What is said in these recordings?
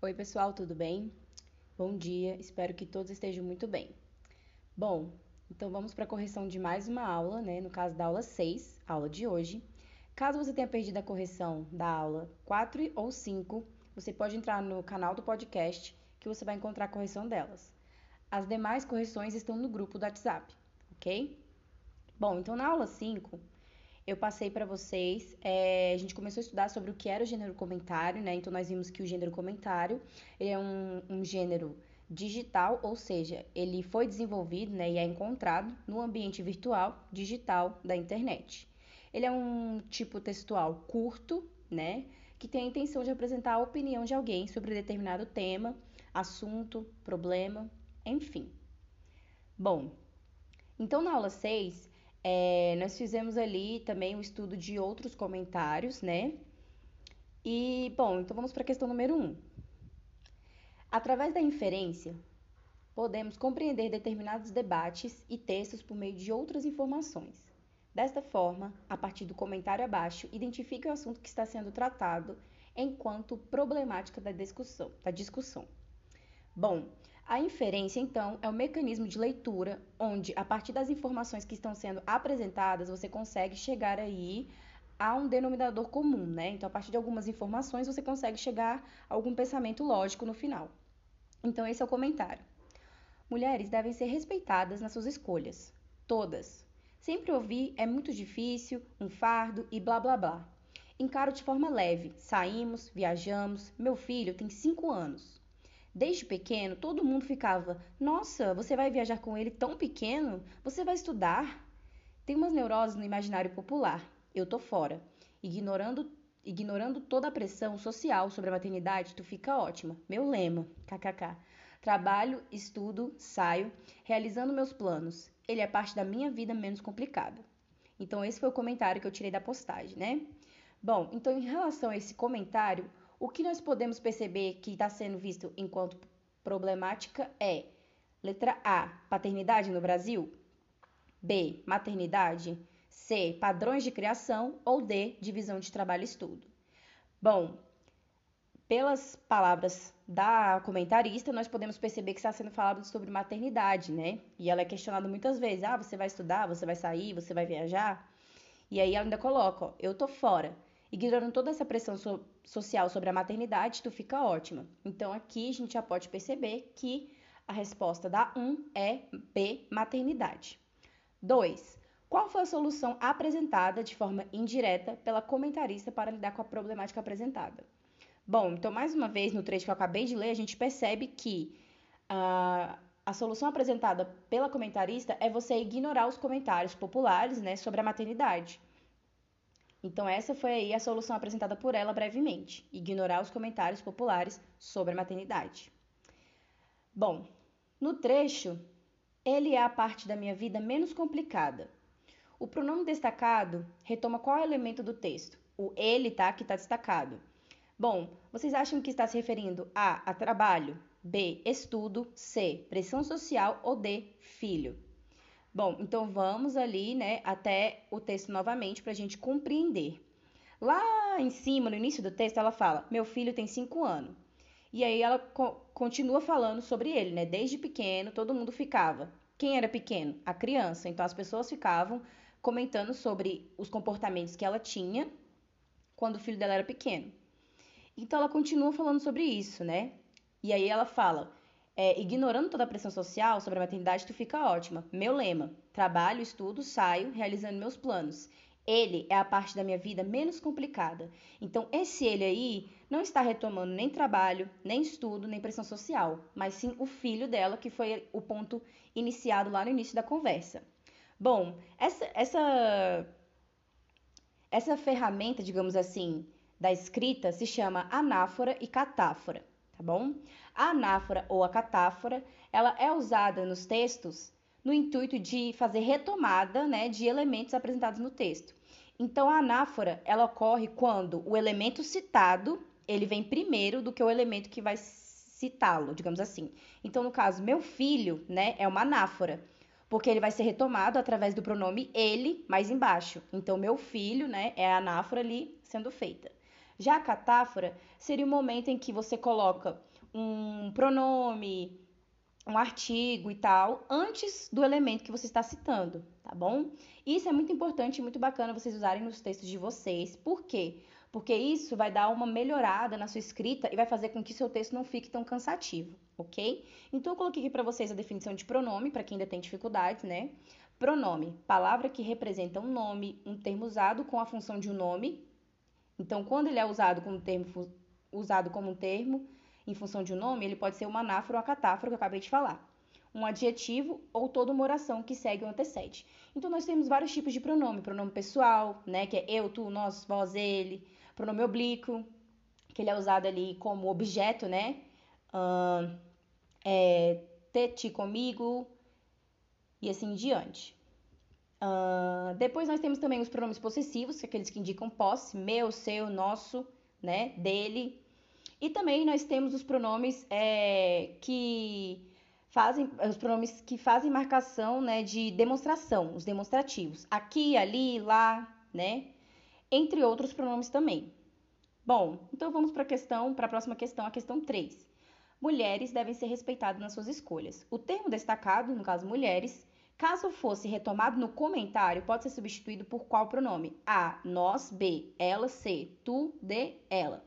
Oi, pessoal, tudo bem? Bom dia, espero que todos estejam muito bem. Bom, então vamos para a correção de mais uma aula, né? No caso da aula 6, aula de hoje. Caso você tenha perdido a correção da aula 4 ou 5, você pode entrar no canal do podcast que você vai encontrar a correção delas. As demais correções estão no grupo do WhatsApp, ok? Bom, então na aula 5, eu passei para vocês, é, a gente começou a estudar sobre o que era o gênero comentário, né? Então nós vimos que o gênero comentário ele é um, um gênero digital, ou seja, ele foi desenvolvido né, e é encontrado no ambiente virtual digital da internet. Ele é um tipo textual curto, né? Que tem a intenção de apresentar a opinião de alguém sobre determinado tema, assunto, problema, enfim. Bom, então na aula 6 é, nós fizemos ali também o um estudo de outros comentários, né? E, bom, então vamos para a questão número 1. Um. Através da inferência, podemos compreender determinados debates e textos por meio de outras informações. Desta forma, a partir do comentário abaixo, identifique o assunto que está sendo tratado enquanto problemática da discussão. Da discussão. Bom, a inferência, então, é um mecanismo de leitura onde, a partir das informações que estão sendo apresentadas, você consegue chegar aí a um denominador comum, né? Então, a partir de algumas informações, você consegue chegar a algum pensamento lógico no final. Então, esse é o comentário. Mulheres devem ser respeitadas nas suas escolhas. Todas. Sempre ouvir é muito difícil, um fardo e blá blá blá. Encaro de forma leve. Saímos, viajamos. Meu filho tem 5 anos. Desde pequeno, todo mundo ficava: Nossa, você vai viajar com ele tão pequeno? Você vai estudar? Tem umas neuroses no imaginário popular. Eu tô fora. Ignorando, ignorando toda a pressão social sobre a maternidade, tu fica ótima. Meu lema, kkk. Trabalho, estudo, saio, realizando meus planos. Ele é parte da minha vida menos complicada. Então, esse foi o comentário que eu tirei da postagem, né? Bom, então, em relação a esse comentário, o que nós podemos perceber que está sendo visto enquanto problemática é letra A, paternidade no Brasil, B, maternidade, C, padrões de criação ou D, divisão de trabalho e estudo. Bom, pelas palavras da comentarista, nós podemos perceber que está sendo falado sobre maternidade, né? E ela é questionada muitas vezes: ah, você vai estudar, você vai sair, você vai viajar? E aí ela ainda coloca: ó, eu tô fora. Ignorando toda essa pressão so social sobre a maternidade, tu fica ótima. Então aqui a gente já pode perceber que a resposta da 1 é B, maternidade. 2. Qual foi a solução apresentada de forma indireta pela comentarista para lidar com a problemática apresentada? Bom, então mais uma vez no trecho que eu acabei de ler, a gente percebe que uh, a solução apresentada pela comentarista é você ignorar os comentários populares né, sobre a maternidade. Então, essa foi aí a solução apresentada por ela brevemente: ignorar os comentários populares sobre a maternidade. Bom, no trecho, ele é a parte da minha vida menos complicada. O pronome destacado retoma qual elemento do texto? O ele, tá? Que está destacado. Bom, vocês acham que está se referindo a, a trabalho, B, estudo, C, pressão social ou D, filho? Bom, então vamos ali, né, até o texto novamente para a gente compreender. Lá em cima, no início do texto, ela fala: Meu filho tem cinco anos. E aí ela co continua falando sobre ele, né? Desde pequeno, todo mundo ficava. Quem era pequeno? A criança. Então as pessoas ficavam comentando sobre os comportamentos que ela tinha quando o filho dela era pequeno. Então ela continua falando sobre isso, né? E aí ela fala: é, ignorando toda a pressão social sobre a maternidade, tu fica ótima. Meu lema: trabalho, estudo, saio, realizando meus planos. Ele é a parte da minha vida menos complicada. Então, esse ele aí não está retomando nem trabalho, nem estudo, nem pressão social, mas sim o filho dela, que foi o ponto iniciado lá no início da conversa. Bom, essa, essa, essa ferramenta, digamos assim, da escrita se chama anáfora e catáfora tá bom? A anáfora ou a catáfora, ela é usada nos textos no intuito de fazer retomada, né, de elementos apresentados no texto. Então, a anáfora, ela ocorre quando o elemento citado, ele vem primeiro do que o elemento que vai citá-lo, digamos assim. Então, no caso, meu filho, né, é uma anáfora, porque ele vai ser retomado através do pronome ele mais embaixo. Então, meu filho, né, é a anáfora ali sendo feita. Já a catáfora seria o momento em que você coloca um pronome, um artigo e tal, antes do elemento que você está citando, tá bom? Isso é muito importante e muito bacana vocês usarem nos textos de vocês. Por quê? Porque isso vai dar uma melhorada na sua escrita e vai fazer com que seu texto não fique tão cansativo, ok? Então eu coloquei aqui para vocês a definição de pronome, para quem ainda tem dificuldades, né? Pronome, palavra que representa um nome, um termo usado com a função de um nome. Então, quando ele é usado como termo, usado como um termo em função de um nome, ele pode ser uma anáfora ou uma catáfora, que eu acabei de falar. Um adjetivo ou toda uma oração que segue ou antecede. Então, nós temos vários tipos de pronome. Pronome pessoal, né, que é eu, tu, nós, vós, ele. Pronome oblíquo, que ele é usado ali como objeto, né? Uh, é, te, ti, comigo, e assim em diante. Uh, depois nós temos também os pronomes possessivos, que é aqueles que indicam posse, meu, seu, nosso, né, dele. E também nós temos os pronomes é, que fazem os pronomes que fazem marcação, né, de demonstração, os demonstrativos. Aqui, ali, lá, né? Entre outros pronomes também. Bom, então vamos para a questão, para a próxima questão, a questão 3. Mulheres devem ser respeitadas nas suas escolhas. O termo destacado, no caso mulheres, Caso fosse retomado no comentário, pode ser substituído por qual pronome? A, nós, B, ela, C, tu, de, ela.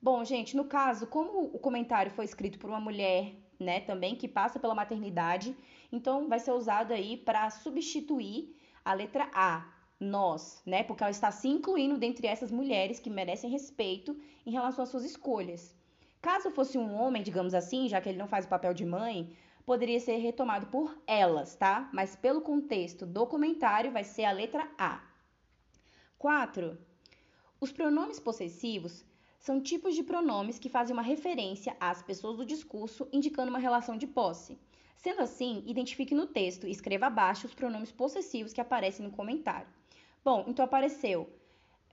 Bom, gente, no caso, como o comentário foi escrito por uma mulher, né, também que passa pela maternidade, então vai ser usado aí para substituir a letra A, nós, né? Porque ela está se incluindo dentre essas mulheres que merecem respeito em relação às suas escolhas. Caso fosse um homem, digamos assim, já que ele não faz o papel de mãe, poderia ser retomado por elas, tá? Mas pelo contexto do comentário vai ser a letra A. 4. Os pronomes possessivos são tipos de pronomes que fazem uma referência às pessoas do discurso, indicando uma relação de posse. Sendo assim, identifique no texto e escreva abaixo os pronomes possessivos que aparecem no comentário. Bom, então apareceu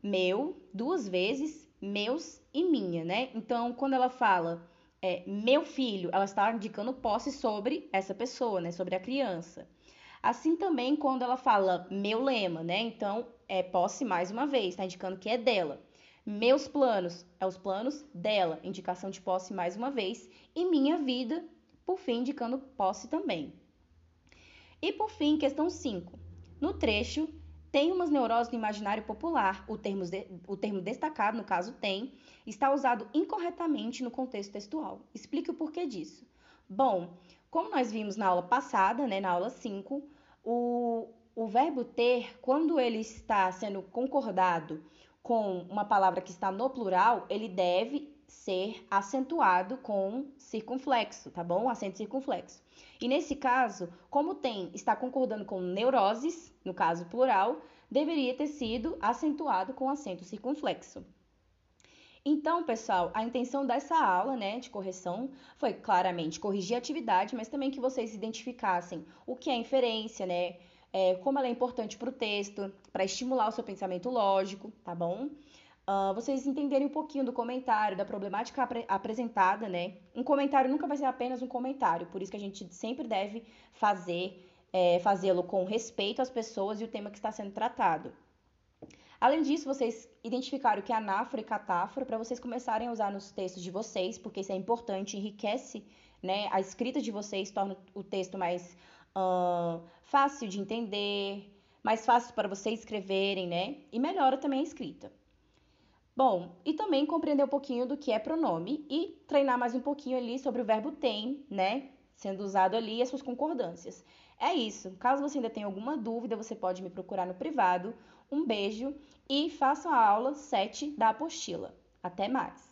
meu duas vezes, meus e minha, né? Então, quando ela fala é, meu filho, ela está indicando posse sobre essa pessoa, né? Sobre a criança. Assim também quando ela fala meu lema, né? Então, é posse mais uma vez, está indicando que é dela. Meus planos, é os planos dela, indicação de posse mais uma vez. E minha vida, por fim, indicando posse também. E por fim, questão 5. No trecho, tem umas neuroses no imaginário popular, o termo, de, o termo destacado, no caso tem, está usado incorretamente no contexto textual. Explique o porquê disso. Bom, como nós vimos na aula passada, né, na aula 5, o, o verbo ter, quando ele está sendo concordado com uma palavra que está no plural, ele deve ser acentuado com circunflexo, tá bom? Acento circunflexo. E nesse caso, como tem está concordando com neuroses, no caso plural, deveria ter sido acentuado com acento circunflexo. Então, pessoal, a intenção dessa aula, né, de correção foi claramente corrigir a atividade, mas também que vocês identificassem o que é inferência, né, é, como ela é importante para o texto, para estimular o seu pensamento lógico, tá bom? Uh, vocês entenderem um pouquinho do comentário, da problemática ap apresentada, né? Um comentário nunca vai ser apenas um comentário, por isso que a gente sempre deve fazer, é, fazê-lo com respeito às pessoas e o tema que está sendo tratado. Além disso, vocês identificaram o que é anáfora e catáfora para vocês começarem a usar nos textos de vocês, porque isso é importante, enriquece né, a escrita de vocês, torna o texto mais uh, fácil de entender, mais fácil para vocês escreverem, né? E melhora também a escrita. Bom, e também compreender um pouquinho do que é pronome e treinar mais um pouquinho ali sobre o verbo tem, né? Sendo usado ali e as suas concordâncias. É isso. Caso você ainda tenha alguma dúvida, você pode me procurar no privado. Um beijo e faça a aula 7 da apostila. Até mais!